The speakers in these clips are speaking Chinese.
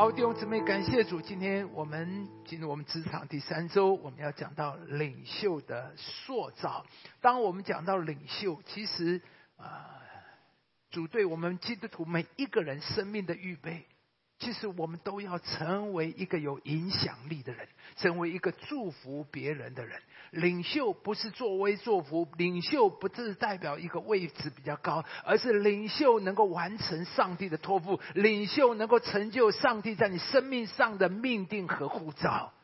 好，弟兄姊妹，感谢主。今天我们进入我们职场第三周，我们要讲到领袖的塑造。当我们讲到领袖，其实啊，主对我们基督徒每一个人生命的预备。其实我们都要成为一个有影响力的人，成为一个祝福别人的人。领袖不是作威作福，领袖不是代表一个位置比较高，而是领袖能够完成上帝的托付，领袖能够成就上帝在你生命上的命定和护照。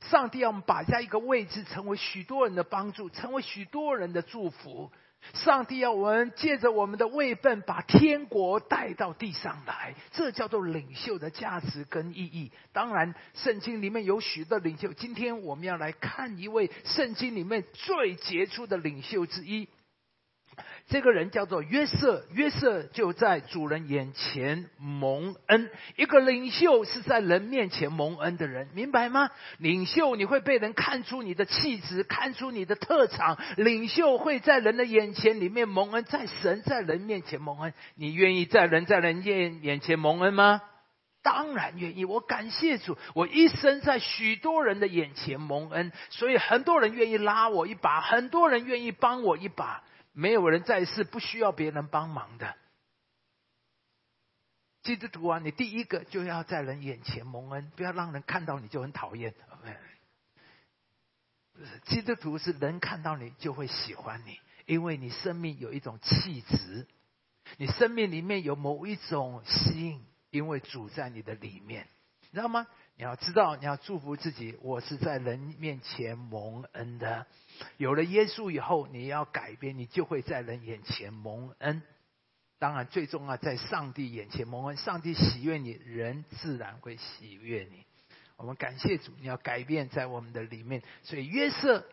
上帝要我们摆在一个位置，成为许多人的帮助，成为许多人的祝福。上帝要我们借着我们的位份，把天国带到地上来，这叫做领袖的价值跟意义。当然，圣经里面有许多领袖，今天我们要来看一位圣经里面最杰出的领袖之一。这个人叫做约瑟，约瑟就在主人眼前蒙恩。一个领袖是在人面前蒙恩的人，明白吗？领袖你会被人看出你的气质，看出你的特长。领袖会在人的眼前里面蒙恩，在神在人面前蒙恩。你愿意在人在人眼眼前蒙恩吗？当然愿意。我感谢主，我一生在许多人的眼前蒙恩，所以很多人愿意拉我一把，很多人愿意帮我一把。没有人在世不需要别人帮忙的。基督徒啊，你第一个就要在人眼前蒙恩，不要让人看到你就很讨厌。不是，基督徒是人看到你就会喜欢你，因为你生命有一种气质，你生命里面有某一种吸引，因为主在你的里面，你知道吗？你要知道，你要祝福自己。我是在人面前蒙恩的。有了耶稣以后，你要改变，你就会在人眼前蒙恩。当然，最重要在上帝眼前蒙恩。上帝喜悦你，人自然会喜悦你。我们感谢主，你要改变在我们的里面。所以约瑟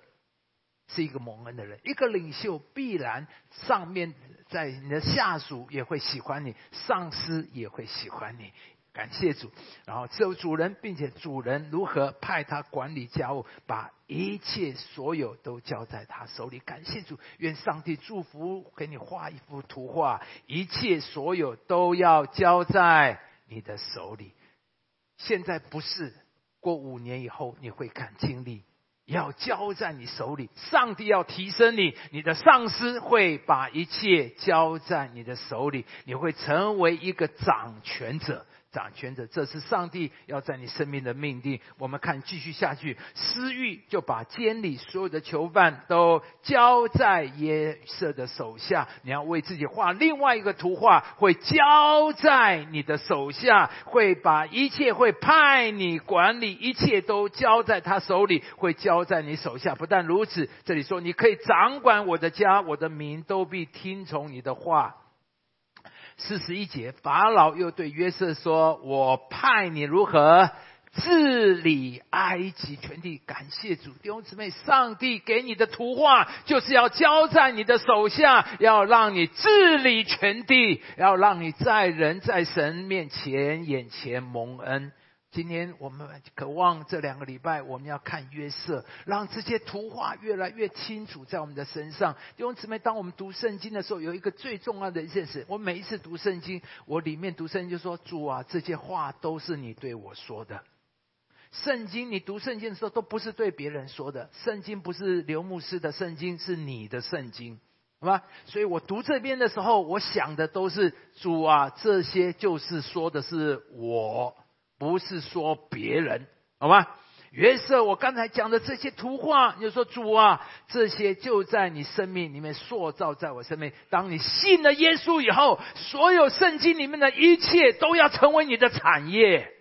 是一个蒙恩的人，一个领袖必然上面在你的下属也会喜欢你，上司也会喜欢你。感谢主，然后只有主人，并且主人如何派他管理家务，把一切所有都交在他手里。感谢主，愿上帝祝福，给你画一幅图画，一切所有都要交在你的手里。现在不是，过五年以后你会看经历，要交在你手里。上帝要提升你，你的上司会把一切交在你的手里，你会成为一个掌权者。掌权者，这是上帝要在你生命的命定。我们看继续下去，私欲就把监里所有的囚犯都交在耶瑟的手下。你要为自己画另外一个图画，会交在你的手下，会把一切会派你管理，一切都交在他手里，会交在你手下。不但如此，这里说你可以掌管我的家，我的民都必听从你的话。四十一节，法老又对约瑟说：“我派你如何治理埃及全地？感谢主，弟兄姊妹，上帝给你的图画就是要交在你的手下，要让你治理全地，要让你在人在神面前眼前蒙恩。”今天我们渴望这两个礼拜，我们要看约瑟，让这些图画越来越清楚在我们的身上。弟兄姊妹，当我们读圣经的时候，有一个最重要的一件事：我每一次读圣经，我里面读圣经就说：“主啊，这些话都是你对我说的。”圣经，你读圣经的时候都不是对别人说的，圣经不是刘牧师的圣经，是你的圣经，好吧？所以我读这边的时候，我想的都是主啊，这些就是说的是我。不是说别人，好吗？约瑟，我刚才讲的这些图画，你说主啊，这些就在你生命里面塑造在我生命。当你信了耶稣以后，所有圣经里面的一切都要成为你的产业。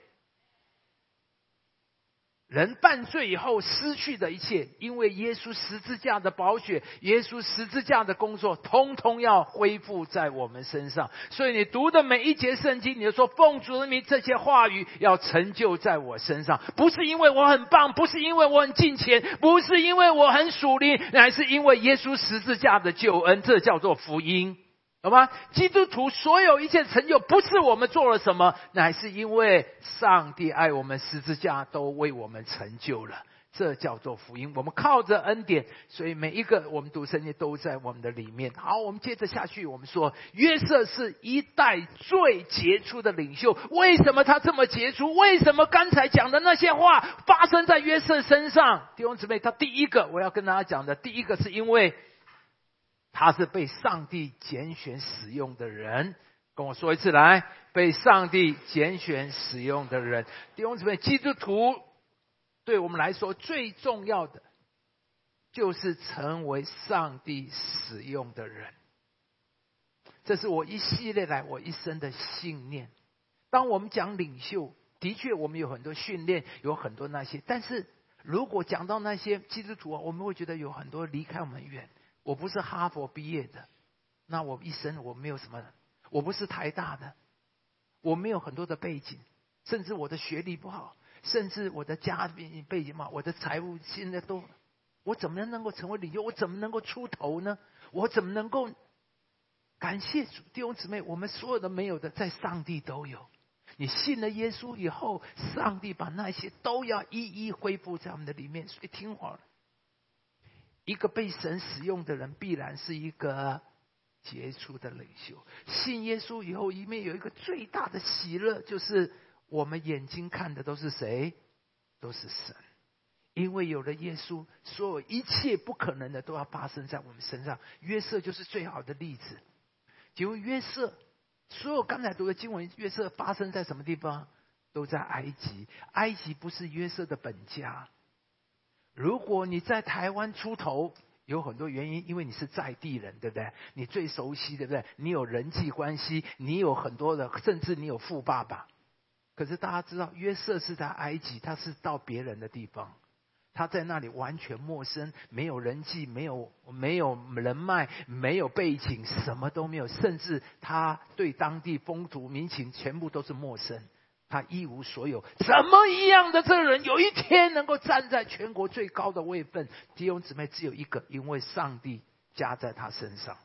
人犯罪以后失去的一切，因为耶稣十字架的宝血，耶稣十字架的工作，通通要恢复在我们身上。所以你读的每一节圣经，你就说奉主的名，这些话语要成就在我身上，不是因为我很棒，不是因为我很敬虔，不是因为我很属灵，乃是因为耶稣十字架的救恩，这叫做福音。好吗？基督徒所有一切成就，不是我们做了什么，乃是因为上帝爱我们，十字架都为我们成就了。这叫做福音。我们靠着恩典，所以每一个我们读圣经都在我们的里面。好，我们接着下去，我们说约瑟是一代最杰出的领袖。为什么他这么杰出？为什么刚才讲的那些话发生在约瑟身上？弟兄姊妹，他第一个我要跟大家讲的，第一个是因为他是被上帝拣选使用的人。跟我说一次，来，被上帝拣选使用的人，弟兄姊妹，基督徒。对我们来说，最重要的就是成为上帝使用的人。这是我一系列来我一生的信念。当我们讲领袖，的确我们有很多训练，有很多那些。但是如果讲到那些基督徒啊，我们会觉得有很多离开我们远。我不是哈佛毕业的，那我一生我没有什么。我不是台大的，我没有很多的背景，甚至我的学历不好。甚至我的家庭背景嘛，我的财务现在都，我怎么样能够成为领袖？我怎么能够出头呢？我怎么能够感谢弟兄姊妹？我们所有的没有的，在上帝都有。你信了耶稣以后，上帝把那些都要一一恢复在我们的里面。所以听话了，一个被神使用的人，必然是一个杰出的领袖。信耶稣以后，里面有一个最大的喜乐，就是。我们眼睛看的都是谁？都是神，因为有了耶稣，所有一切不可能的都要发生在我们身上。约瑟就是最好的例子。请问约瑟，所有刚才读的经文，约瑟发生在什么地方？都在埃及。埃及不是约瑟的本家。如果你在台湾出头，有很多原因，因为你是在地人，对不对？你最熟悉，对不对？你有人际关系，你有很多的，甚至你有富爸爸。可是大家知道，约瑟是在埃及，他是到别人的地方，他在那里完全陌生，没有人际，没有没有人脉，没有背景，什么都没有，甚至他对当地风土民情全部都是陌生，他一无所有。怎么一样的这个人，有一天能够站在全国最高的位分？弟兄姊妹，只有一个，因为上帝加在他身上。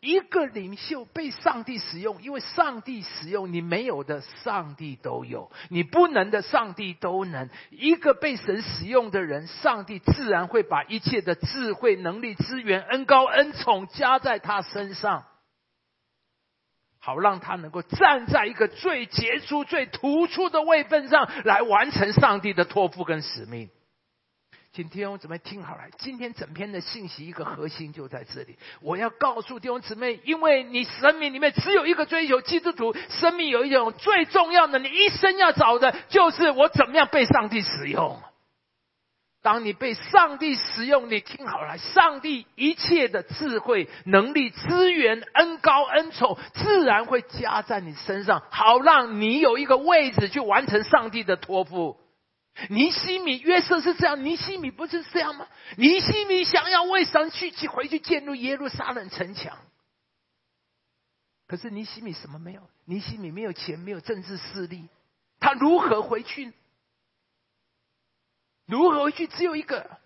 一个领袖被上帝使用，因为上帝使用你没有的，上帝都有；你不能的，上帝都能。一个被神使用的人，上帝自然会把一切的智慧、能力、资源、恩高、恩宠加在他身上，好让他能够站在一个最杰出、最突出的位分上来完成上帝的托付跟使命。请弟兄姊妹听好了，今天整篇的信息一个核心就在这里。我要告诉弟兄姊妹，因为你生命里面只有一个追求，基督徒生命有一种最重要的，你一生要找的就是我怎么样被上帝使用。当你被上帝使用，你听好了，上帝一切的智慧、能力、资源、恩高恩宠，自然会加在你身上，好让你有一个位置去完成上帝的托付。尼西米约瑟是这样，尼西米不是这样吗？尼西米想要为神去去回去建立耶路撒冷城墙，可是尼西米什么没有？尼西米没有钱，没有政治势力，他如何回去？如何回去？只有一个，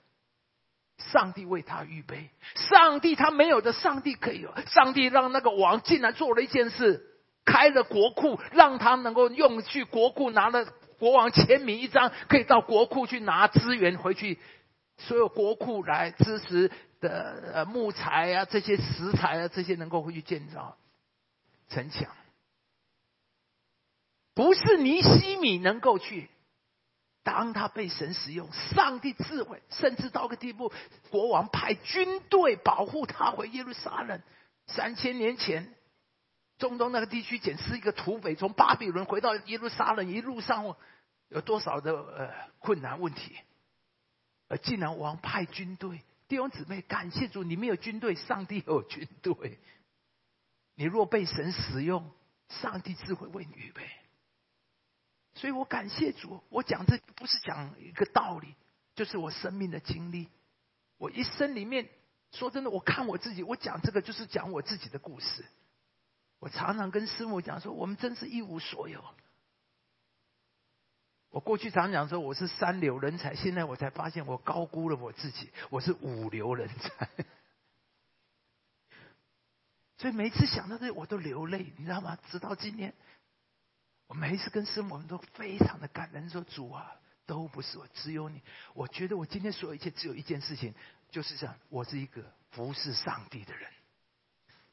上帝为他预备。上帝他没有的，上帝可以有。上帝让那个王竟然做了一件事，开了国库，让他能够用去国库拿了。国王签名一张，可以到国库去拿资源回去，所有国库来支持的呃木材啊，这些石材啊，这些能够回去建造城墙。不是尼西米能够去，当他被神使用，上帝智慧，甚至到个地步，国王派军队保护他回耶路撒冷。三千年前，中东那个地区简直是一个土匪，从巴比伦回到耶路撒冷，一路上。有多少的呃困难问题？而竟然王派军队，弟兄姊妹，感谢主，你没有军队，上帝有军队。你若被神使用，上帝智慧为你预备。所以我感谢主，我讲这不是讲一个道理，就是我生命的经历。我一生里面，说真的，我看我自己，我讲这个就是讲我自己的故事。我常常跟师母讲说，我们真是一无所有。我过去常讲说我是三流人才，现在我才发现我高估了我自己，我是五流人才。所以每次想到这，我都流泪，你知道吗？直到今天，我每一次跟师母，我们都非常的感恩，说主啊，都不是我，只有你。我觉得我今天所有一切只有一件事情，就是这样：我是一个服侍上帝的人。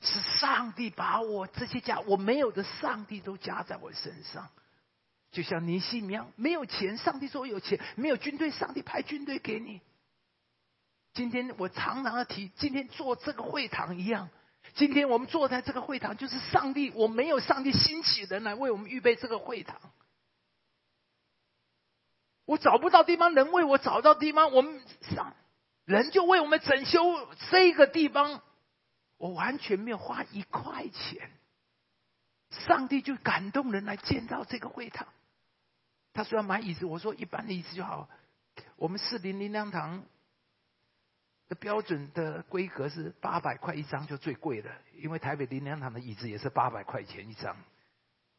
是上帝把我这些加我没有的，上帝都加在我身上。就像尼西米样，没有钱，上帝说我有钱；没有军队，上帝派军队给你。今天我常常的提，今天做这个会堂一样。今天我们坐在这个会堂，就是上帝，我没有上帝兴起人来为我们预备这个会堂。我找不到地方，人为我找到地方，我们上人就为我们整修这个地方。我完全没有花一块钱，上帝就感动人来建造这个会堂。他说要买椅子，我说一般的椅子就好。我们四零零两堂的标准的规格是八百块一张就最贵的，因为台北林良堂的椅子也是八百块钱一张。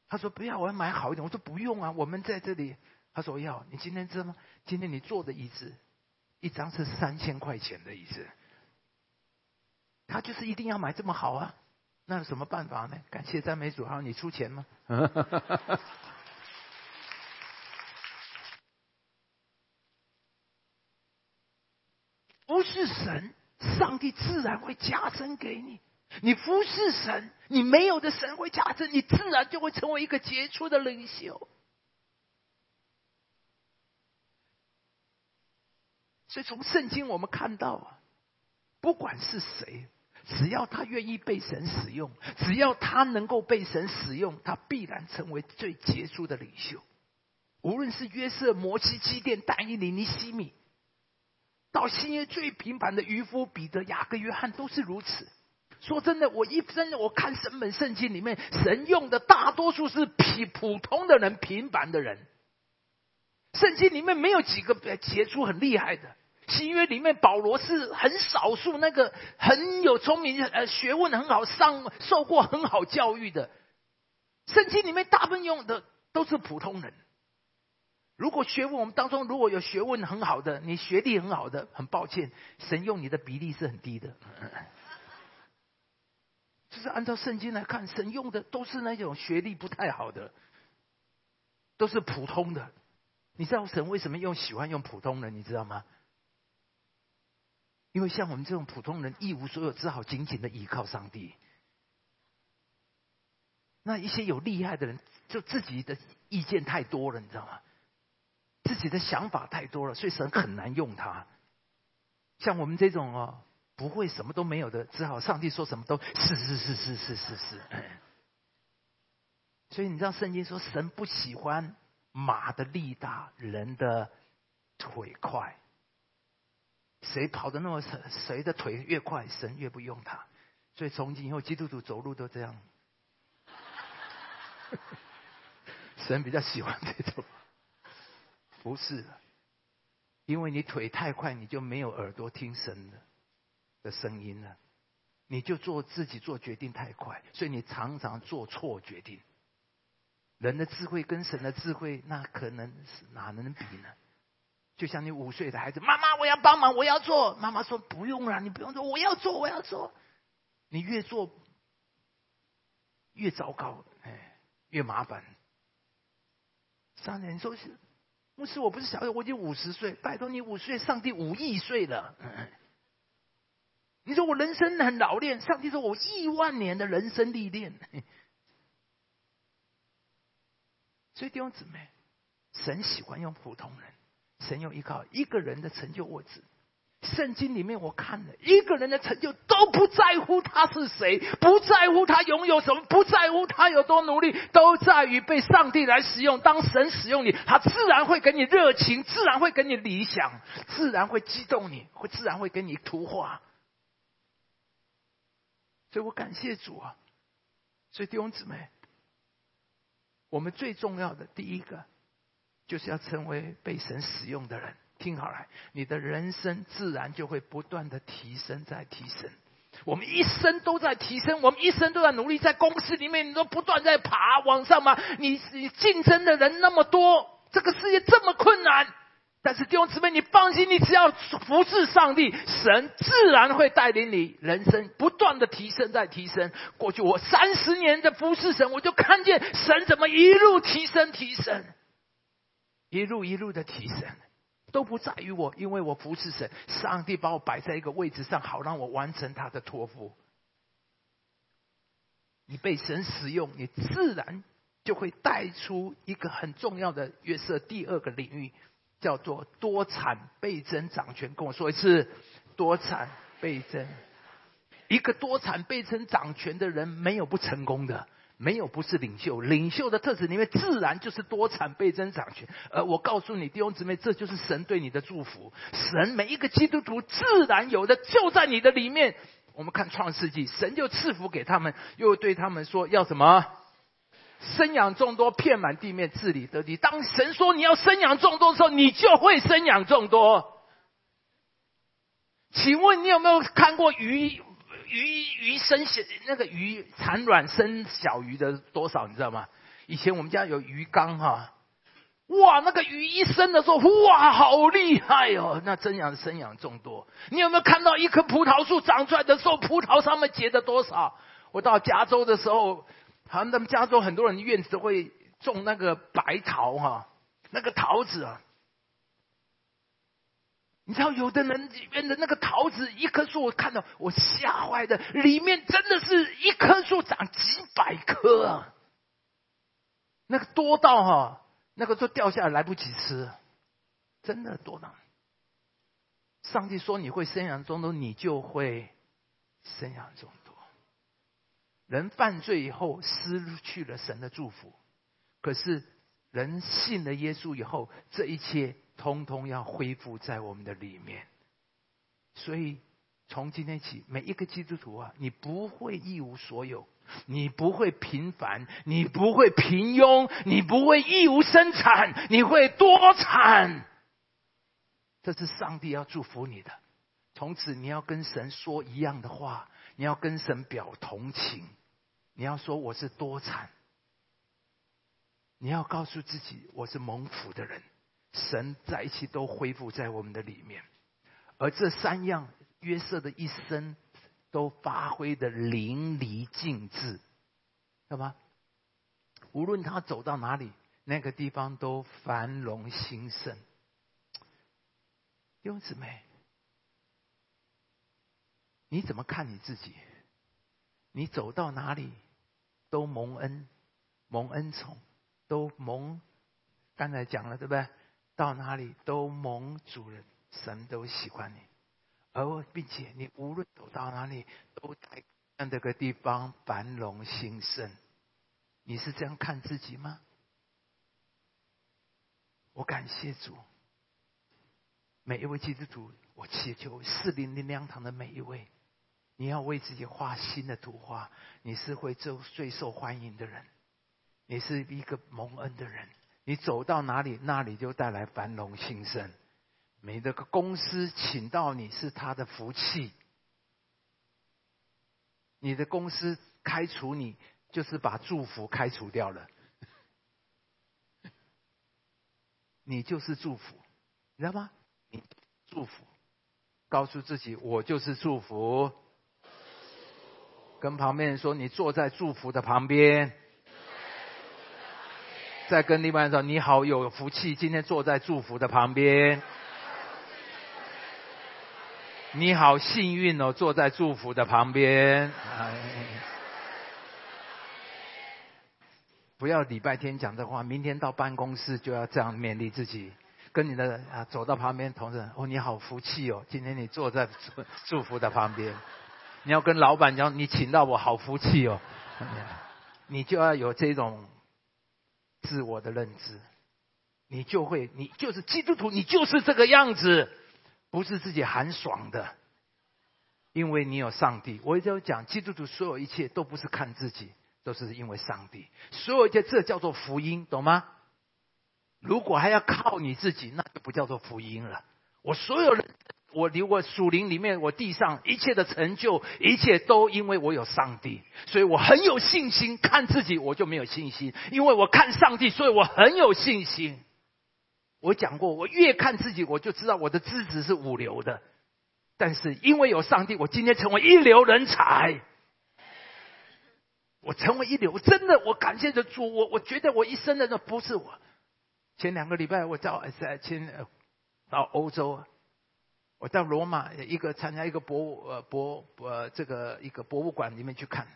他说不要，我要买好一点。我说不用啊，我们在这里。他说要，你今天知道吗？今天你坐的椅子一张是三千块钱的椅子。他就是一定要买这么好啊，那有什么办法呢？感谢赞美主，好，你出钱吗？服侍神，上帝自然会加增给你。你服侍神，你没有的神会加增，你自然就会成为一个杰出的领袖。所以从圣经我们看到啊，不管是谁。只要他愿意被神使用，只要他能够被神使用，他必然成为最杰出的领袖。无论是约瑟、摩西、基甸、但以理、尼西米，到新约最平凡的渔夫彼得、雅各、约翰，都是如此。说真的，我一生我看神本圣经里面，神用的大多数是普普通的人、平凡的人。圣经里面没有几个杰出、很厉害的。新约里面，保罗是很少数那个很有聪明、呃学问很好、上受过很好教育的。圣经里面大部分用的都是普通人。如果学问我们当中如果有学问很好的，你学历很好的，很抱歉，神用你的比例是很低的。就是按照圣经来看，神用的都是那种学历不太好的，都是普通的。你知道神为什么用喜欢用普通人？你知道吗？因为像我们这种普通人一无所有，只好紧紧的依靠上帝。那一些有厉害的人，就自己的意见太多了，你知道吗？自己的想法太多了，所以神很难用他。像我们这种哦，不会什么都没有的，只好上帝说什么都是是是是是是是。所以你知道圣经说，神不喜欢马的力大，人的腿快。谁跑的那么谁谁的腿越快，神越不用他。所以从今以后，基督徒走路都这样。神比较喜欢这种，不是，因为你腿太快，你就没有耳朵听神的的声音了，你就做自己做决定太快，所以你常常做错决定。人的智慧跟神的智慧，那可能是哪能比呢？就像你五岁的孩子，妈妈，我要帮忙，我要做。妈妈说不用了，你不用做，我要做，我要做。你越做越糟糕，哎，越麻烦。上人说是牧师，我不是小友，我已经五十岁，拜托你五岁，上帝五亿岁了。你说我人生很老练，上帝说我亿万年的人生历练。所以弟兄姊妹，神喜欢用普通人。神用依靠一个人的成就物质。圣经里面我看了一个人的成就都不在乎他是谁，不在乎他拥有什么，不在乎他有多努力，都在于被上帝来使用。当神使用你，他自然会给你热情，自然会给你理想，自然会激动你，会自然会给你图画。所以我感谢主啊！所以弟兄姊妹，我们最重要的第一个。就是要成为被神使用的人，听好了，你的人生自然就会不断的提升，在提升。我们一生都在提升，我们一生都在努力，在公司里面，你都不断在爬往上嘛。你你竞争的人那么多，这个世界这么困难，但是弟兄姊妹，你放心，你只要服侍上帝，神自然会带领你人生不断的提升，在提升。过去我三十年的服侍神，我就看见神怎么一路提升，提升。一路一路的提升，都不在于我，因为我服侍神，上帝把我摆在一个位置上，好让我完成他的托付。你被神使用，你自然就会带出一个很重要的约瑟第二个领域，叫做多产倍增掌权。跟我说一次，多产倍增。一个多产倍增掌权的人，没有不成功的。没有不是领袖，领袖的特质里面自然就是多产倍增长权。而我告诉你弟兄姊妹，这就是神对你的祝福。神每一个基督徒自然有的就在你的里面。我们看创世纪，神就赐福给他们，又对他们说要什么？生养众多，遍满地面，治理得地。当神说你要生养众多的时候，你就会生养众多。请问你有没有看过鱼？鱼鱼生小那个鱼产卵生小鱼的多少你知道吗？以前我们家有鱼缸哈，哇，那个鱼一生的时候，哇，好厉害哦！那真养生养众多。你有没有看到一棵葡萄树长出来的时候，葡萄上面结的多少？我到加州的时候，好像他们加州很多人院子都会种那个白桃哈，那个桃子啊。你知道，有的人里面的那个桃子，一棵树我看到我吓坏的，里面真的是一棵树长几百颗啊！那个多到哈，那个都掉下来来不及吃，真的多到。上帝说你会生养众多，你就会生养众多。人犯罪以后失去了神的祝福，可是人信了耶稣以后，这一切。通通要恢复在我们的里面，所以从今天起，每一个基督徒啊，你不会一无所有，你不会平凡，你不会平庸，你不会一无生产，你会多产。这是上帝要祝福你的。从此，你要跟神说一样的话，你要跟神表同情，你要说我是多产，你要告诉自己我是蒙福的人。神在一起都恢复在我们的里面，而这三样约瑟的一生都发挥的淋漓尽致，懂吗？无论他走到哪里，那个地方都繁荣兴盛。弟兄姊妹，你怎么看你自己？你走到哪里都蒙恩，蒙恩宠，都蒙。刚才讲了，对不对？到哪里都蒙主人，神都喜欢你，而并且你无论走到哪里，都在让这个地方繁荣兴盛。你是这样看自己吗？我感谢主，每一位基督徒，我祈求四零零两堂的每一位，你要为自己画新的图画。你是会最最受欢迎的人，你是一个蒙恩的人。你走到哪里，那里就带来繁荣兴盛。每个公司请到你是他的福气，你的公司开除你，就是把祝福开除掉了。你就是祝福，你知道吗？你祝福，告诉自己我就是祝福。跟旁边人说，你坐在祝福的旁边。再跟另外人说：“你好，有福气，今天坐在祝福的旁边。你好幸运哦，坐在祝福的旁边。不要礼拜天讲这话，明天到办公室就要这样勉励自己。跟你的啊，走到旁边同事哦，你好福气哦，今天你坐在祝福的旁边。你要跟老板讲，你请到我好福气哦，你就要有这种。”自我的认知，你就会，你就是基督徒，你就是这个样子，不是自己很爽的，因为你有上帝。我一直讲，基督徒所有一切都不是看自己，都是因为上帝。所有一切，这叫做福音，懂吗？如果还要靠你自己，那就不叫做福音了。我所有人。我离我属灵里面，我地上一切的成就，一切都因为我有上帝，所以我很有信心。看自己我就没有信心，因为我看上帝，所以我很有信心。我讲过，我越看自己，我就知道我的资质是五流的。但是因为有上帝，我今天成为一流人才。我成为一流，真的，我感谢着主。我我觉得我一生的那不是我。前两个礼拜我到在前到欧洲，我到罗马一个参加一个博物呃博呃这个一个博物馆里面去看，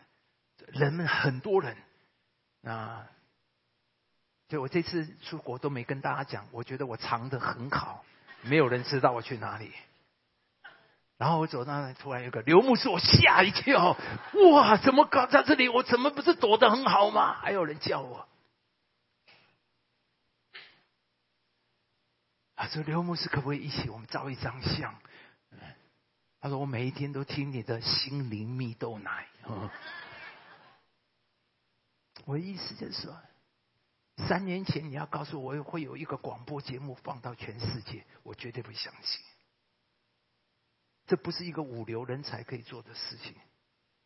人们很多人啊，就我这次出国都没跟大家讲，我觉得我藏的很好，没有人知道我去哪里。然后我走到那突然有个刘牧师，我吓一跳，哇，怎么搞在这里？我怎么不是躲得很好吗？还有人叫我。他说：“刘牧师，可不可以一起我们照一张相？”他说：“我每一天都听你的心灵蜜豆奶。”我的意思就是说，三年前你要告诉我会有一个广播节目放到全世界，我绝对不相信。这不是一个五流人才可以做的事情。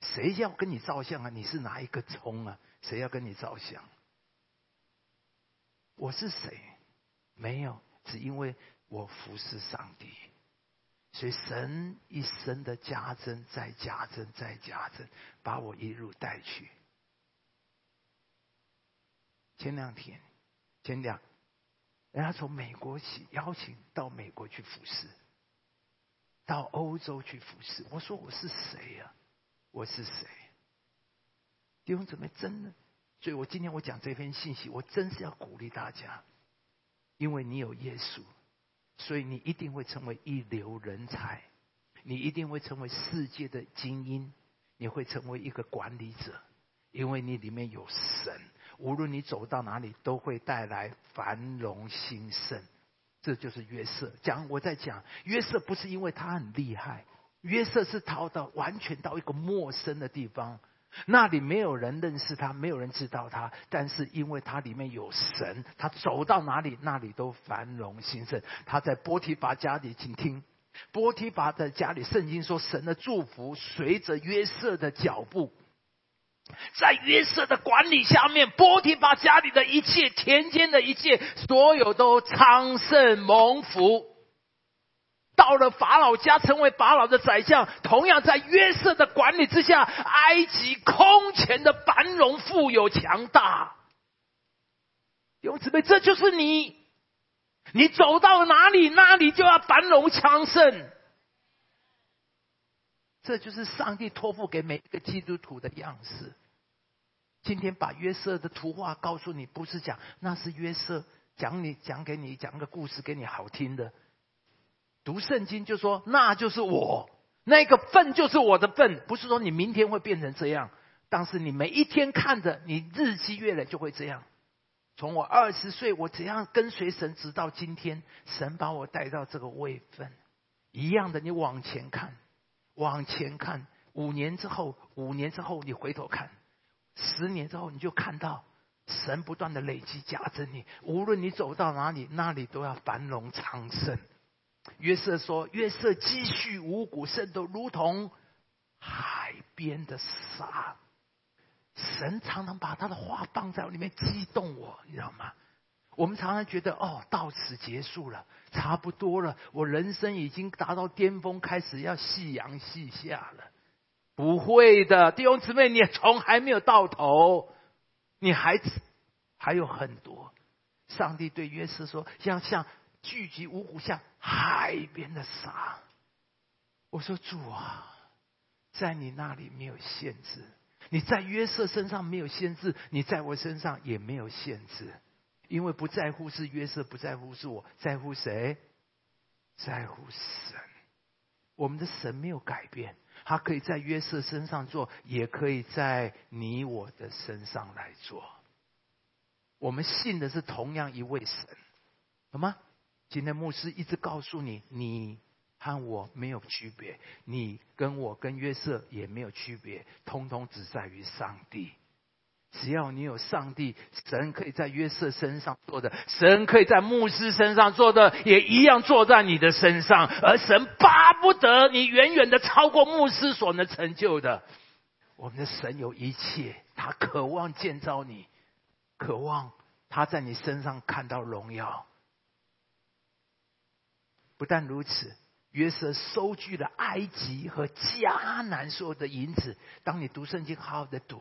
谁要跟你照相啊？你是哪一个葱啊？谁要跟你照相？我是谁？没有。是因为我服侍上帝，所以神一生的加增，再加增，再加增，把我一路带去。前两天，前两，人家从美国起邀请到美国去服侍，到欧洲去服侍。我说我是谁呀？我是谁？弟兄姊妹，真的，所以我今天我讲这篇信息，我真是要鼓励大家。因为你有耶稣，所以你一定会成为一流人才，你一定会成为世界的精英，你会成为一个管理者，因为你里面有神，无论你走到哪里，都会带来繁荣兴盛。这就是约瑟。讲我在讲约瑟，不是因为他很厉害，约瑟是逃到完全到一个陌生的地方。那里没有人认识他，没有人知道他，但是因为他里面有神，他走到哪里，那里都繁荣兴盛。他在波提拔家里，请听，波提拔的家里，圣经说神的祝福随着约瑟的脚步，在约瑟的管理下面，波提拔家里的一切，田间的一切，所有都昌盛蒙福。到了法老家，成为法老的宰相。同样在约瑟的管理之下，埃及空前的繁荣、富有、强大。弟兄姊妹，这就是你，你走到哪里，哪里就要繁荣昌盛。这就是上帝托付给每一个基督徒的样式。今天把约瑟的图画告诉你，不是讲那是约瑟讲你讲给你讲个故事给你好听的。读圣经就说那就是我，那个份就是我的份，不是说你明天会变成这样，但是你每一天看着，你日积月累就会这样。从我二十岁，我怎样跟随神，直到今天，神把我带到这个位分，一样的，你往前看，往前看，五年之后，五年之后，你回头看，十年之后，你就看到神不断的累积加增你，无论你走到哪里，那里都要繁荣昌盛。约瑟说：“约瑟积蓄五谷，甚都如同海边的沙。神常常把他的话放在里面，激动我，你知道吗？我们常常觉得，哦，到此结束了，差不多了，我人生已经达到巅峰，开始要夕阳西下了。不会的，弟兄姊妹，你从还没有到头，你还还有很多。上帝对约瑟说：，像像。”聚集五谷像海边的沙。我说主啊，在你那里没有限制，你在约瑟身上没有限制，你在我身上也没有限制，因为不在乎是约瑟，不在乎是我，在乎谁？在乎神。我们的神没有改变，他可以在约瑟身上做，也可以在你我的身上来做。我们信的是同样一位神，好吗？今天牧师一直告诉你，你和我没有区别，你跟我跟约瑟也没有区别，通通只在于上帝。只要你有上帝，神可以在约瑟身上做的，神可以在牧师身上做的，也一样做在你的身上。而神巴不得你远远的超过牧师所能成就的。我们的神有一切，他渴望建造你，渴望他在你身上看到荣耀。不但如此，约瑟收据了埃及和迦南所有的银子。当你读圣经，好好的读，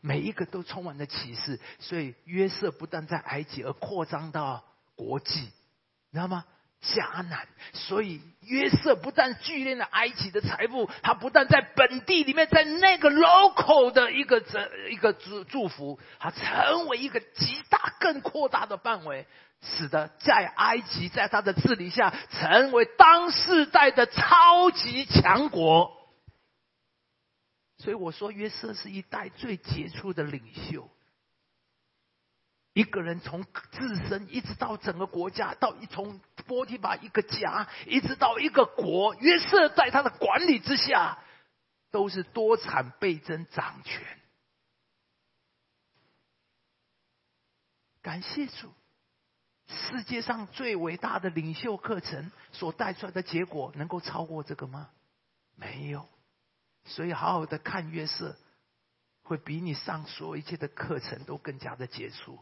每一个都充满了启示。所以约瑟不但在埃及，而扩张到国际，你知道吗？迦南，所以约瑟不但聚敛了埃及的财富，他不但在本地里面，在那个 local 的一个这一个祝祝福，他成为一个极大、更扩大的范围，使得在埃及在他的治理下，成为当世代的超级强国。所以我说，约瑟是一代最杰出的领袖。一个人从自身一直到整个国家，到一从波提巴一个家，一直到一个国，约瑟在他的管理之下，都是多产倍增掌权。感谢主，世界上最伟大的领袖课程所带出来的结果，能够超过这个吗？没有。所以，好好的看约瑟，会比你上所有一切的课程都更加的杰出。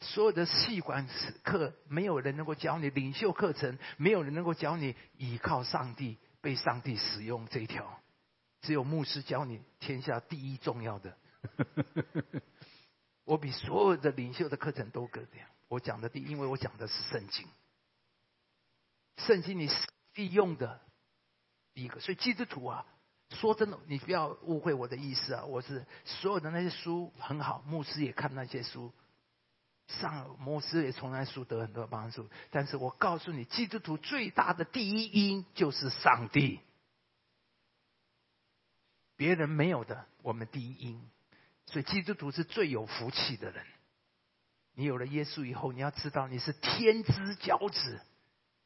所有的细管课，没有人能够教你领袖课程，没有人能够教你依靠上帝、被上帝使用这一条。只有牧师教你天下第一重要的。我比所有的领袖的课程都更这样。我讲的第，因为我讲的是圣经。圣经你必用的第一个，所以基督徒啊，说真的，你不要误会我的意思啊。我是所有的那些书很好，牧师也看那些书。上牧师也从来书得很多帮助，但是我告诉你，基督徒最大的第一因就是上帝，别人没有的，我们第一因，所以基督徒是最有福气的人。你有了耶稣以后，你要知道你是天之骄子，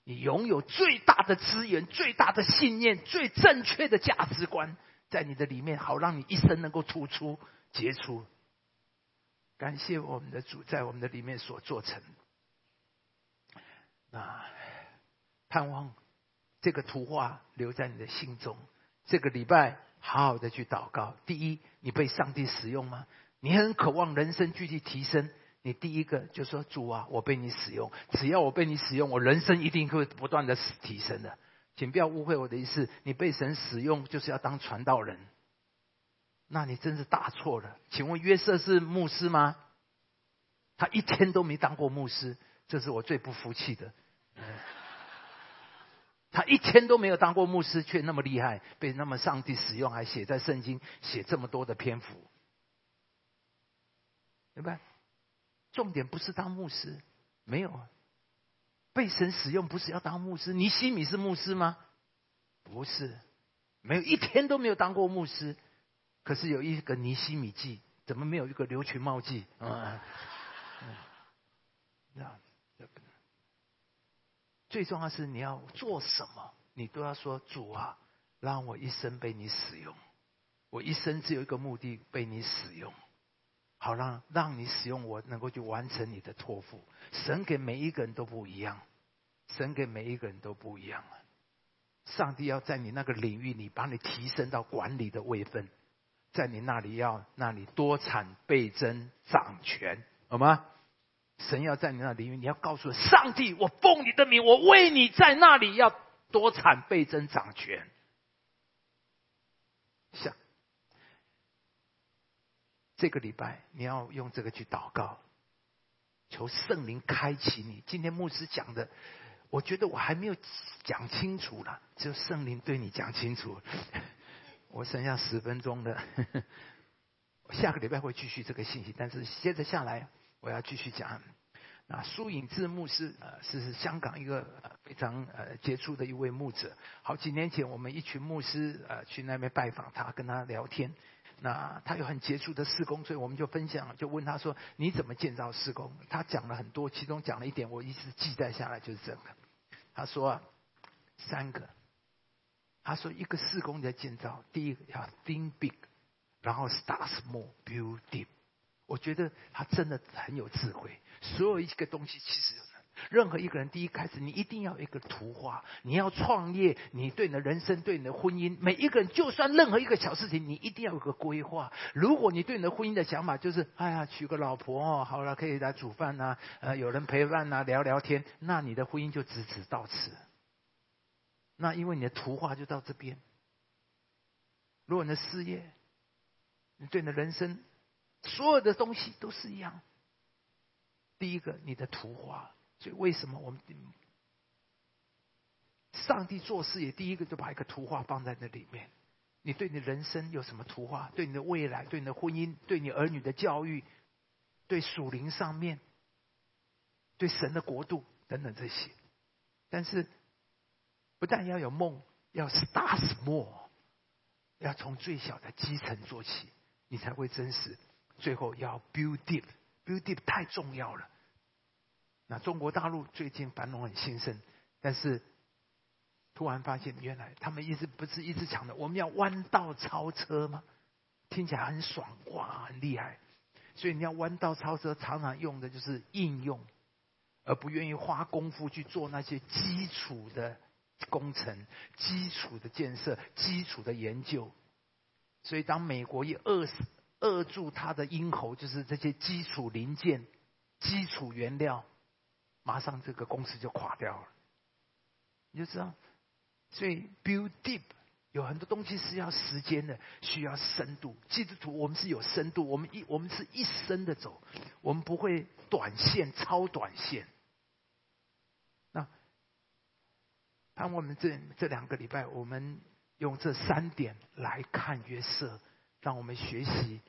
你拥有最大的资源、最大的信念、最正确的价值观，在你的里面，好让你一生能够突出杰出。感谢我们的主在我们的里面所做成。啊，盼望这个图画留在你的心中。这个礼拜好好的去祷告。第一，你被上帝使用吗？你很渴望人生具体提升。你第一个就说：“主啊，我被你使用。只要我被你使用，我人生一定会不断的提升的。”请不要误会我的意思。你被神使用就是要当传道人。那你真是大错了。请问约瑟是牧师吗？他一天都没当过牧师，这是我最不服气的。他一天都没有当过牧师，却那么厉害，被那么上帝使用，还写在圣经，写这么多的篇幅，明白？重点不是当牧师，没有啊。被神使用不是要当牧师？尼西米是牧师吗？不是，没有一天都没有当过牧师。可是有一个尼西米记，怎么没有一个留群帽记啊？那 最重要是你要做什么，你都要说主啊，让我一生被你使用。我一生只有一个目的，被你使用，好让让你使用我，能够去完成你的托付。神给每一个人都不一样，神给每一个人都不一样啊！上帝要在你那个领域里，把你提升到管理的位分。在你那里要那里多产倍增掌权，好吗？神要在你那里，你要告诉上帝，我奉你的名，我为你在那里要多产倍增掌权。下这个礼拜你要用这个去祷告，求圣灵开启你。今天牧师讲的，我觉得我还没有讲清楚了，只有圣灵对你讲清楚。我剩下十分钟的，下个礼拜会继续这个信息，但是接着下来我要继续讲。那苏颖智牧师呃是香港一个非常呃杰出的一位牧者。好几年前我们一群牧师呃去那边拜访他，跟他聊天。那他有很杰出的施工，所以我们就分享，就问他说：“你怎么建造施工？”他讲了很多，其中讲了一点，我一直记载下来，就是这个。他说三个。他说：“一个施工的建造，第一个要 think big，然后 start small, build deep。我觉得他真的很有智慧。所有一个东西，其实任何一个人，第一开始你一定要有一个图画。你要创业，你对你的人生、对你的婚姻，每一个人，就算任何一个小事情，你一定要有个规划。如果你对你的婚姻的想法就是，哎呀，娶个老婆哦，好了，可以来煮饭呐，呃，有人陪伴呐，聊聊天，那你的婚姻就只止到此。”那因为你的图画就到这边。如果你的事业，你对你的人生，所有的东西都是一样。第一个，你的图画。所以为什么我们上帝做事也第一个就把一个图画放在那里面？你对你人生有什么图画？对你的未来，对你的婚姻，对你儿女的教育，对属灵上面，对神的国度等等这些。但是，不但要有梦，要 start small，要从最小的基层做起，你才会真实。最后要 build deep，build deep 太重要了。那中国大陆最近繁荣很兴盛，但是突然发现，原来他们一直不是一直讲的，我们要弯道超车吗？听起来很爽哇，很厉害。所以你要弯道超车，常常用的就是应用，而不愿意花功夫去做那些基础的工程、基础的建设、基础的研究。所以当美国一扼死、扼住它的咽喉，就是这些基础零件、基础原料。马上这个公司就垮掉了，你就知道，所以 build deep 有很多东西是要时间的，需要深度。基督徒我们是有深度，我们一我们是一生的走，我们不会短线超短线。那，当我们这这两个礼拜，我们用这三点来看约瑟，让我们学习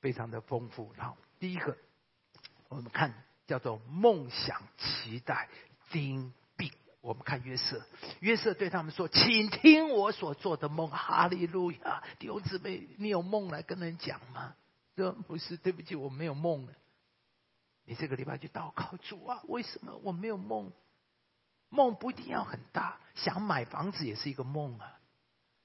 非常的丰富。好，第一个，我们看。叫做梦想期待丁病。我们看约瑟，约瑟对他们说：“请听我所做的梦。”哈利路亚！弟兄姊妹，你有梦来跟人讲吗？这不是对不起，我没有梦了。你这个礼拜去祷告主啊，为什么我没有梦？梦不一定要很大，想买房子也是一个梦啊。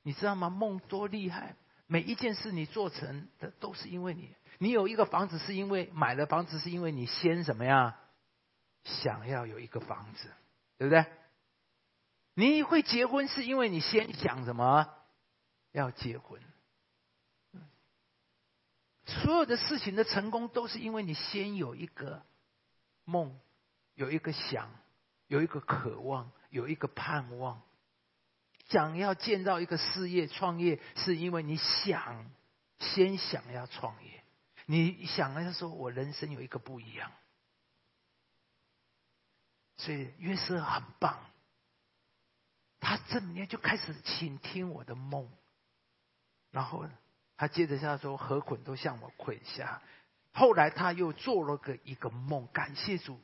你知道吗？梦多厉害！每一件事你做成的，都是因为你。你有一个房子，是因为买了房子，是因为你先什么呀？想要有一个房子，对不对？你会结婚，是因为你先想什么？要结婚。所有的事情的成功，都是因为你先有一个梦，有一个想，有一个渴望，有一个盼望。想要建造一个事业、创业，是因为你想先想要创业。你想了，他说：“我人生有一个不一样。”所以约瑟很棒，他这里面就开始倾听我的梦，然后他接着下说：“何捆都向我跪下。”后来他又做了个一个梦，感谢主。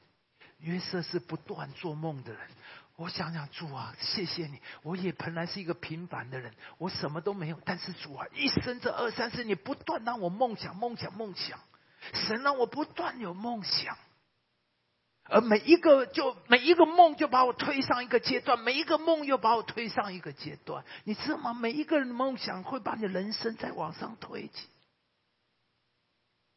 约瑟是不断做梦的人。我想想，主啊，谢谢你！我也本来是一个平凡的人，我什么都没有。但是主啊，一生这二三十年，不断让我梦想、梦想、梦想。神让我不断有梦想，而每一个就每一个梦就把我推上一个阶段，每一个梦又把我推上一个阶段。你知道吗？每一个人的梦想会把你人生再往上推起。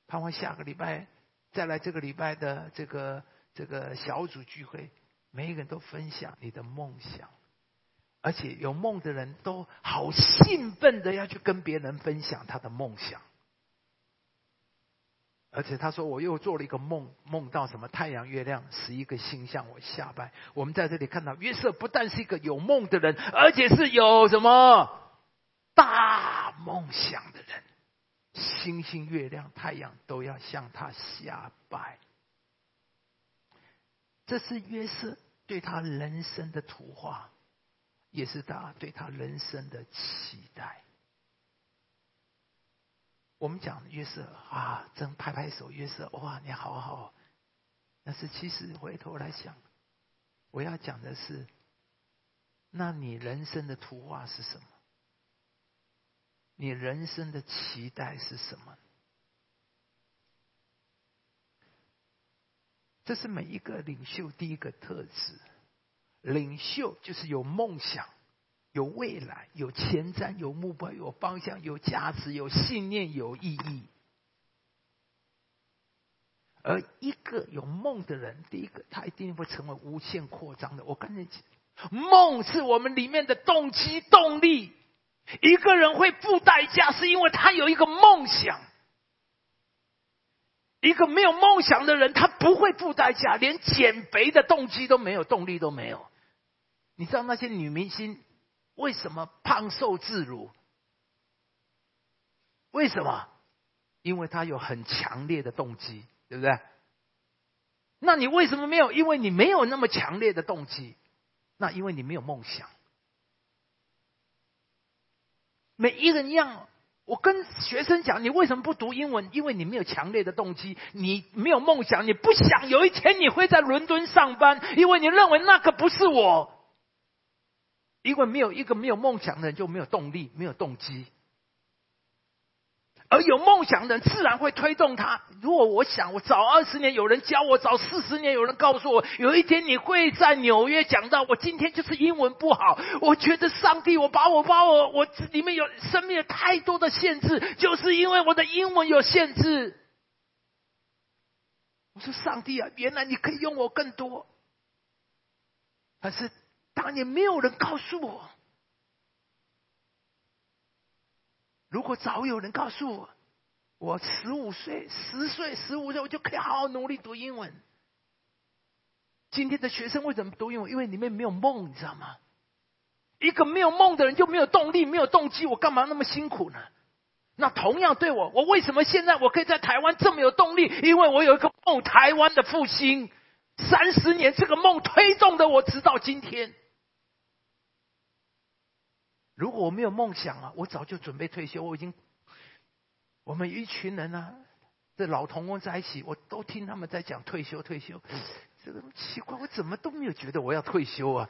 盼望下个礼拜再来这个礼拜的这个这个小组聚会。每一个人都分享你的梦想，而且有梦的人都好兴奋的要去跟别人分享他的梦想。而且他说：“我又做了一个梦，梦到什么太阳、月亮十一个星向我下拜。”我们在这里看到约瑟不但是一个有梦的人，而且是有什么大梦想的人，星星、月亮、太阳都要向他下拜。这是约瑟对他人生的图画，也是他对他人生的期待。我们讲约瑟啊，真拍拍手，约瑟哇，你好好。但是其实回头来想，我要讲的是，那你人生的图画是什么？你人生的期待是什么？这是每一个领袖第一个特质。领袖就是有梦想、有未来、有前瞻、有目标、有方向、有价值、有信念、有意义。而一个有梦的人，第一个他一定会成为无限扩张的。我跟你讲，梦是我们里面的动机、动力。一个人会付代价，是因为他有一个梦想。一个没有梦想的人，他不会付代价，连减肥的动机都没有，动力都没有。你知道那些女明星为什么胖瘦自如？为什么？因为她有很强烈的动机，对不对？那你为什么没有？因为你没有那么强烈的动机。那因为你没有梦想。每一个人一样。我跟学生讲，你为什么不读英文？因为你没有强烈的动机，你没有梦想，你不想有一天你会在伦敦上班，因为你认为那个不是我。因为没有一个没有梦想的人就没有动力，没有动机。而有梦想的人自然会推动他。如果我想，我早二十年有人教我，早四十年有人告诉我，有一天你会在纽约讲到。我今天就是英文不好，我觉得上帝，我把我把我我里面有生命有太多的限制，就是因为我的英文有限制。我说上帝啊，原来你可以用我更多。可是当年没有人告诉我。如果早有人告诉我，我十五岁、十岁、十五岁，我就可以好好努力读英文。今天的学生为什么读英文？因为里面没有梦，你知道吗？一个没有梦的人就没有动力、没有动机，我干嘛那么辛苦呢？那同样对我，我为什么现在我可以在台湾这么有动力？因为我有一个梦，台湾的复兴。三十年，这个梦推动的我，直到今天。如果我没有梦想啊，我早就准备退休。我已经，我们一群人啊，这老同工在一起，我都听他们在讲退休退休。这个奇怪，我怎么都没有觉得我要退休啊？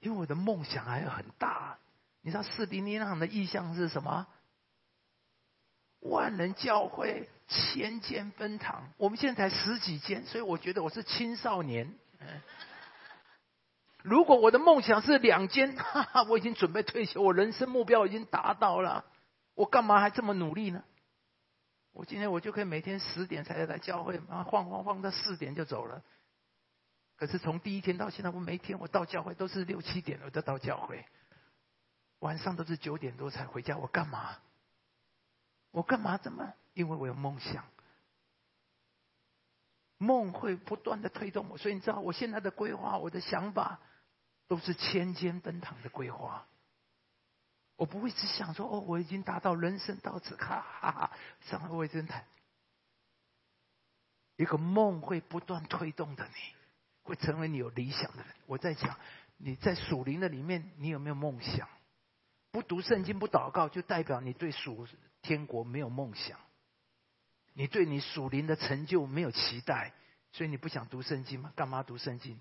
因为我的梦想还很大。你知道四零零行的意向是什么？万人教会，千间分堂。我们现在才十几间，所以我觉得我是青少年。如果我的梦想是两间，哈哈，我已经准备退休，我人生目标已经达到了，我干嘛还这么努力呢？我今天我就可以每天十点才来教会，然后晃晃晃到四点就走了。可是从第一天到现在，我每天我到教会都是六七点我就到教会，晚上都是九点多才回家。我干嘛？我干嘛？怎么？因为我有梦想，梦会不断的推动我，所以你知道我现在的规划，我的想法。都是千间奔堂的规划，我不会只想说哦，我已经达到人生到此，哈哈哈，上了卫生台。一个梦会不断推动的，你会成为你有理想的人。我在讲你在属灵的里面，你有没有梦想？不读圣经不祷告，就代表你对属天国没有梦想，你对你属灵的成就没有期待，所以你不想读圣经吗？干嘛读圣经？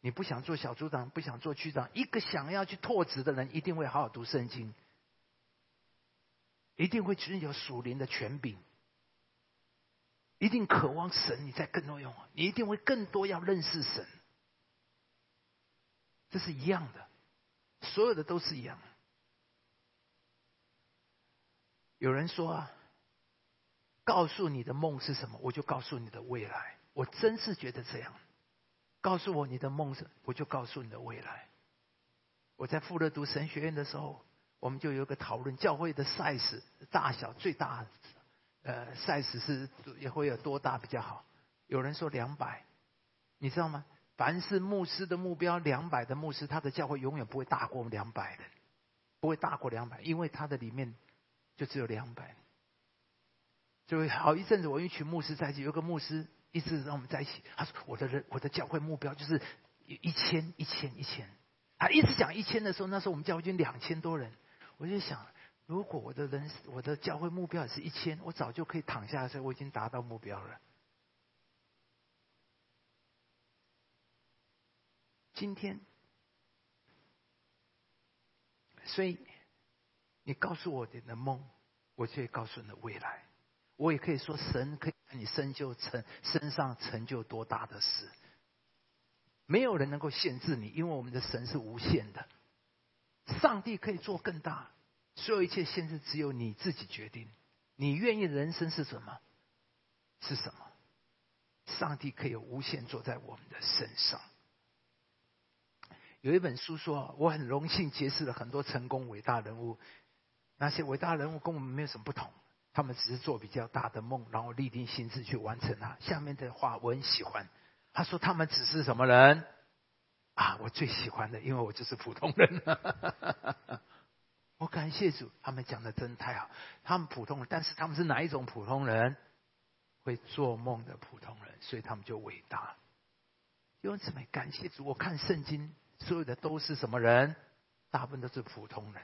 你不想做小组长，不想做区长，一个想要去拓职的人，一定会好好读圣经，一定会具有属灵的权柄，一定渴望神，你在更多用，你一定会更多要认识神，这是一样的，所有的都是一样。有人说啊，告诉你的梦是什么，我就告诉你的未来，我真是觉得这样。告诉我你的梦想，我就告诉你的未来。我在富勒读神学院的时候，我们就有个讨论，教会的 size 大小最大，呃，size 是也会有多大比较好？有人说两百，你知道吗？凡是牧师的目标两百的牧师，他的教会永远不会大过两百的，不会大过两百，因为他的里面就只有两百。就好一阵子，我一群牧师在一起，有个牧师。一直让我们在一起。他说：“我的人，我的教会目标就是一千、一千、一千。”他一直讲一千的时候，那时候我们教会已经两千多人。我就想，如果我的人，我的教会目标也是一千，我早就可以躺下来说我已经达到目标了。今天，所以你告诉我你的梦，我就会告诉你的未来。我也可以说，神可以在你身就成身上成就多大的事，没有人能够限制你，因为我们的神是无限的。上帝可以做更大，所有一切限制只有你自己决定。你愿意人生是什么？是什么？上帝可以无限坐在我们的身上。有一本书说，我很荣幸结识了很多成功伟大人物，那些伟大人物跟我们没有什么不同。他们只是做比较大的梦，然后立定心志去完成它。下面的话我很喜欢，他说他们只是什么人啊？我最喜欢的，因为我就是普通人。我感谢主，他们讲的真太好。他们普通人，但是他们是哪一种普通人？会做梦的普通人，所以他们就伟大。因为什么？感谢主！我看圣经，所有的都是什么人？大部分都是普通人，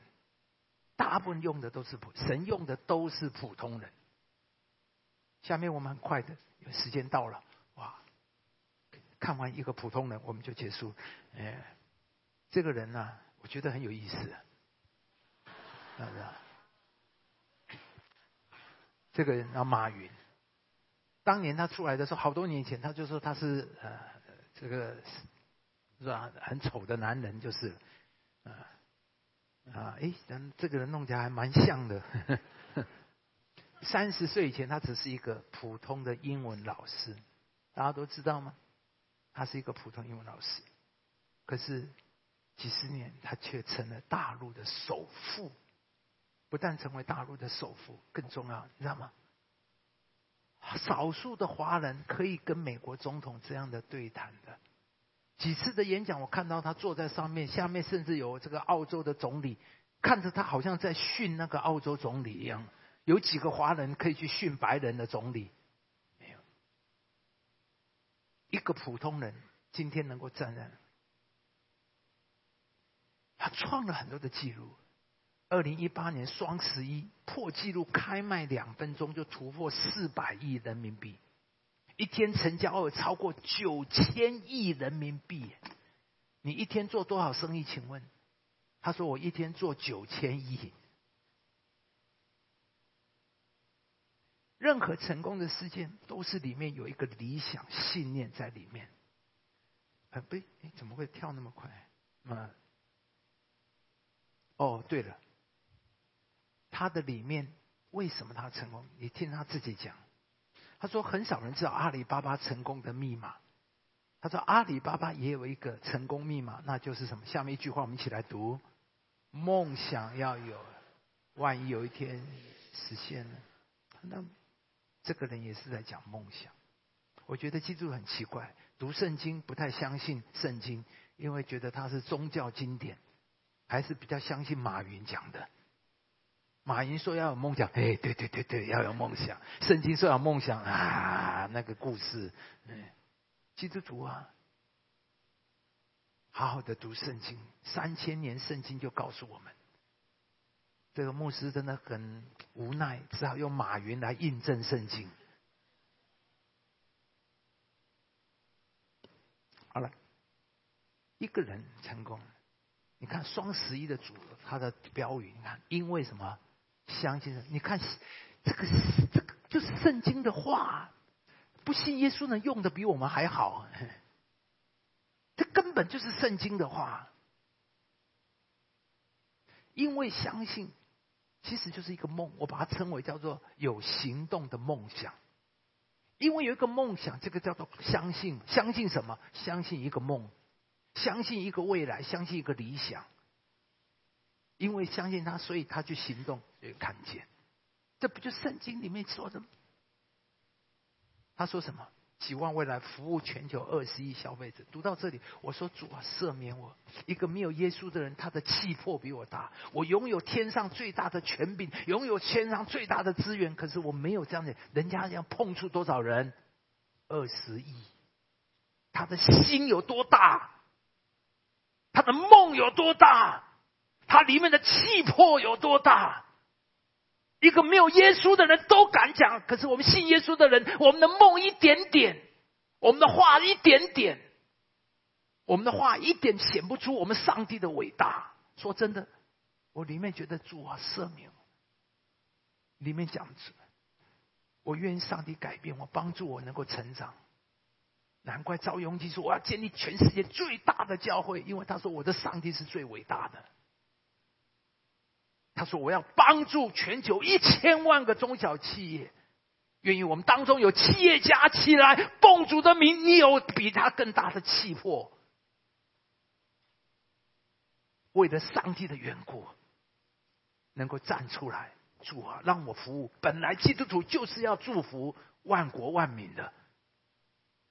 大部分用的都是普神用的都是普通人。下面我们很快的，因为时间到了，哇！看完一个普通人，我们就结束。哎，这个人呢，我觉得很有意思。是不是？这个人叫马云。当年他出来的时候，好多年前，他就说他是呃，这个是吧？很丑的男人，就是啊！哎，咱这个人弄起来还蛮像的。三十岁以前，他只是一个普通的英文老师，大家都知道吗？他是一个普通英文老师，可是几十年，他却成了大陆的首富。不但成为大陆的首富，更重要，你知道吗？少数的华人可以跟美国总统这样的对谈的。几次的演讲，我看到他坐在上面，下面甚至有这个澳洲的总理，看着他好像在训那个澳洲总理一样。有几个华人可以去训白人的总理？没有。一个普通人今天能够站在，他创了很多的记录。二零一八年双十一破纪录，开卖两分钟就突破四百亿人民币，一天成交额超过九千亿人民币。你一天做多少生意？请问？他说我一天做九千亿。任何成功的事件都是里面有一个理想信念在里面。啊，不，哎，怎么会跳那么快？啊，哦，对了。他的里面为什么他成功？你听他自己讲。他说很少人知道阿里巴巴成功的密码。他说阿里巴巴也有一个成功密码，那就是什么？下面一句话我们一起来读：梦想要有，万一有一天实现了，那这个人也是在讲梦想。我觉得记住很奇怪，读圣经不太相信圣经，因为觉得它是宗教经典，还是比较相信马云讲的。马云说要有梦想，哎，对对对对，要有梦想。圣经说要梦想啊，那个故事，嗯，基督徒啊，好好的读圣经，三千年圣经就告诉我们，这个牧师真的很无奈，只好用马云来印证圣经。好了，一个人成功，你看双十一的主，他的标语，你看，因为什么？相信你看，这个这个就是圣经的话，不信耶稣能用的比我们还好。这根本就是圣经的话，因为相信，其实就是一个梦，我把它称为叫做有行动的梦想。因为有一个梦想，这个叫做相信，相信什么？相信一个梦，相信一个未来，相信一个理想。因为相信他，所以他去行动，所以看见。这不就圣经里面说的吗？他说什么？希望未来服务全球二十亿消费者。读到这里，我说主啊，赦免我，一个没有耶稣的人，他的气魄比我大。我拥有天上最大的权柄，拥有天上最大的资源，可是我没有这样的。人家要碰触多少人？二十亿。他的心有多大？他的梦有多大？它里面的气魄有多大？一个没有耶稣的人都敢讲，可是我们信耶稣的人，我们的梦一点点，我们的话一点点，我们的话一点显不出我们上帝的伟大。说真的，我里面觉得主啊赦免，里面讲着，我愿意上帝改变我，帮助我能够成长。难怪赵永基说我要建立全世界最大的教会，因为他说我的上帝是最伟大的。他说：“我要帮助全球一千万个中小企业，愿意我们当中有企业家起来奉主的名，你有比他更大的气魄，为了上帝的缘故，能够站出来，主啊，让我服务。本来基督徒就是要祝福万国万民的，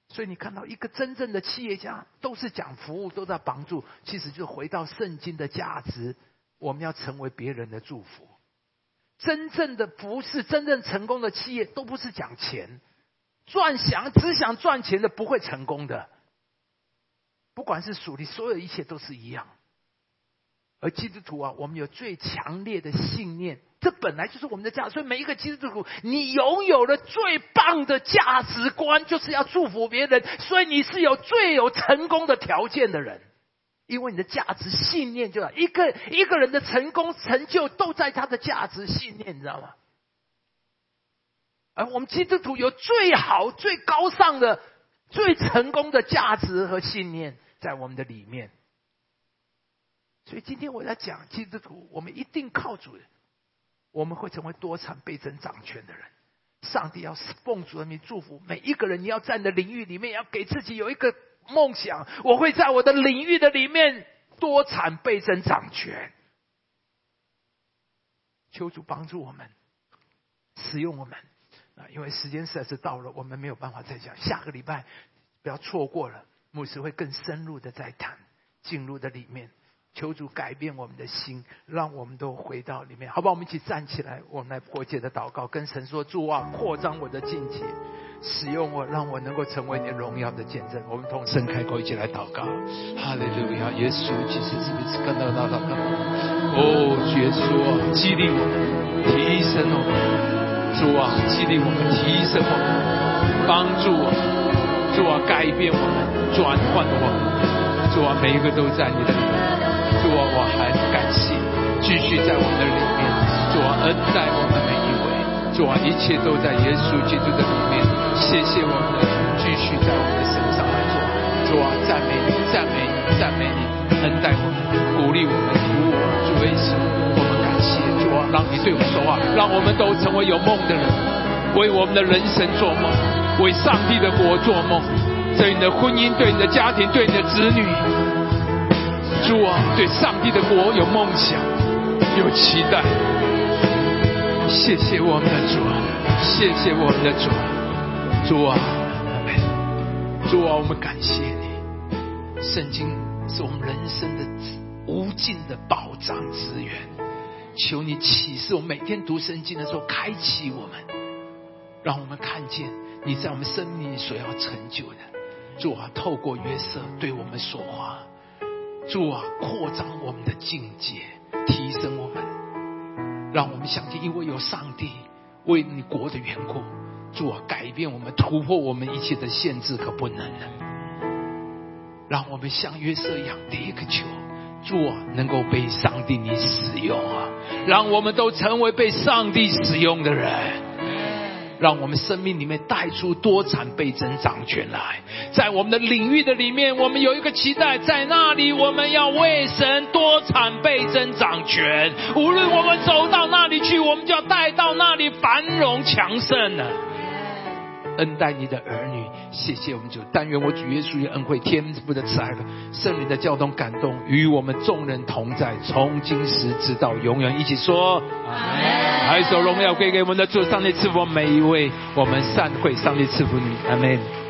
所以你看到一个真正的企业家，都是讲服务，都在帮助。其实就回到圣经的价值。”我们要成为别人的祝福。真正的不是真正成功的企业，都不是讲钱，赚想只想赚钱的不会成功的。不管是属灵，所有一切都是一样。而基督徒啊，我们有最强烈的信念，这本来就是我们的价值。所以每一个基督徒，你拥有了最棒的价值观，就是要祝福别人。所以你是有最有成功的条件的人，因为你的价值信念，就一个一个人的成功成就都在他的价值信念，你知道吗？而我们基督徒有最好、最高尚的、最成功的价值和信念在我们的里面。所以今天我在讲基督徒，我们一定靠主，我们会成为多产倍增掌权的人。上帝要奉主的名祝福每一个人，你要在你的领域里面，要给自己有一个梦想。我会在我的领域的里面多产倍增掌权。求主帮助我们，使用我们啊！因为时间实在是到了，我们没有办法再讲。下个礼拜不要错过了，牧师会更深入的再谈进入的里面。求主改变我们的心，让我们都回到里面，好不好？我们一起站起来，我们来破解的祷告，跟神说：主啊，扩张我的境界，使用我，让我能够成为你荣耀的见证。我们同声开口，一起来祷告。哈利路亚！耶稣，其实是不是看到那祷告？哦，耶稣啊，激励我们，提升我们。主啊，激励我们，提升我们，帮助我们。主啊，改变我们，转换我们。主啊，每一个都在你的。主啊，我很感谢，继续在我们的里面，主啊恩待我们每一位，主啊一切都在耶稣基督的里面，谢谢我们的主继续在我们的身上来做，主啊赞美你，赞美你，赞美你，恩待我们，鼓励我们，鼓舞我们，主耶稣，我们感谢主啊，让你对我们说话，让我们都成为有梦的人，为我们的人生做梦，为上帝的国做梦，对你的婚姻，对你的家庭，对你的子女。主啊，对上帝的国有梦想，有期待。谢谢我们的主，谢谢我们的主，主啊，主啊，我们感谢你。圣经是我们人生的无尽的宝藏资源，求你启示我每天读圣经的时候，开启我们，让我们看见你在我们生命里所要成就的。主啊，透过约瑟对我们说话。主啊，扩张我们的境界，提升我们，让我们相信，因为有上帝为你国的缘故，主啊，改变我们，突破我们一切的限制和不能的，让我们像约瑟一样，第一个球，主啊，能够被上帝你使用啊，让我们都成为被上帝使用的人。让我们生命里面带出多产倍增长权来，在我们的领域的里面，我们有一个期待，在那里我们要为神多产倍增长权。无论我们走到哪里去，我们就要带到那里繁荣强盛呢。恩待你的儿女，谢谢我们主。但愿我主耶稣的恩惠、天父的慈爱、圣灵的教通感动，与我们众人同在，从今时直到永远。一起说，还一首荣耀归给我们的主，上帝赐福每一位。我们散会，上帝赐福你，阿门。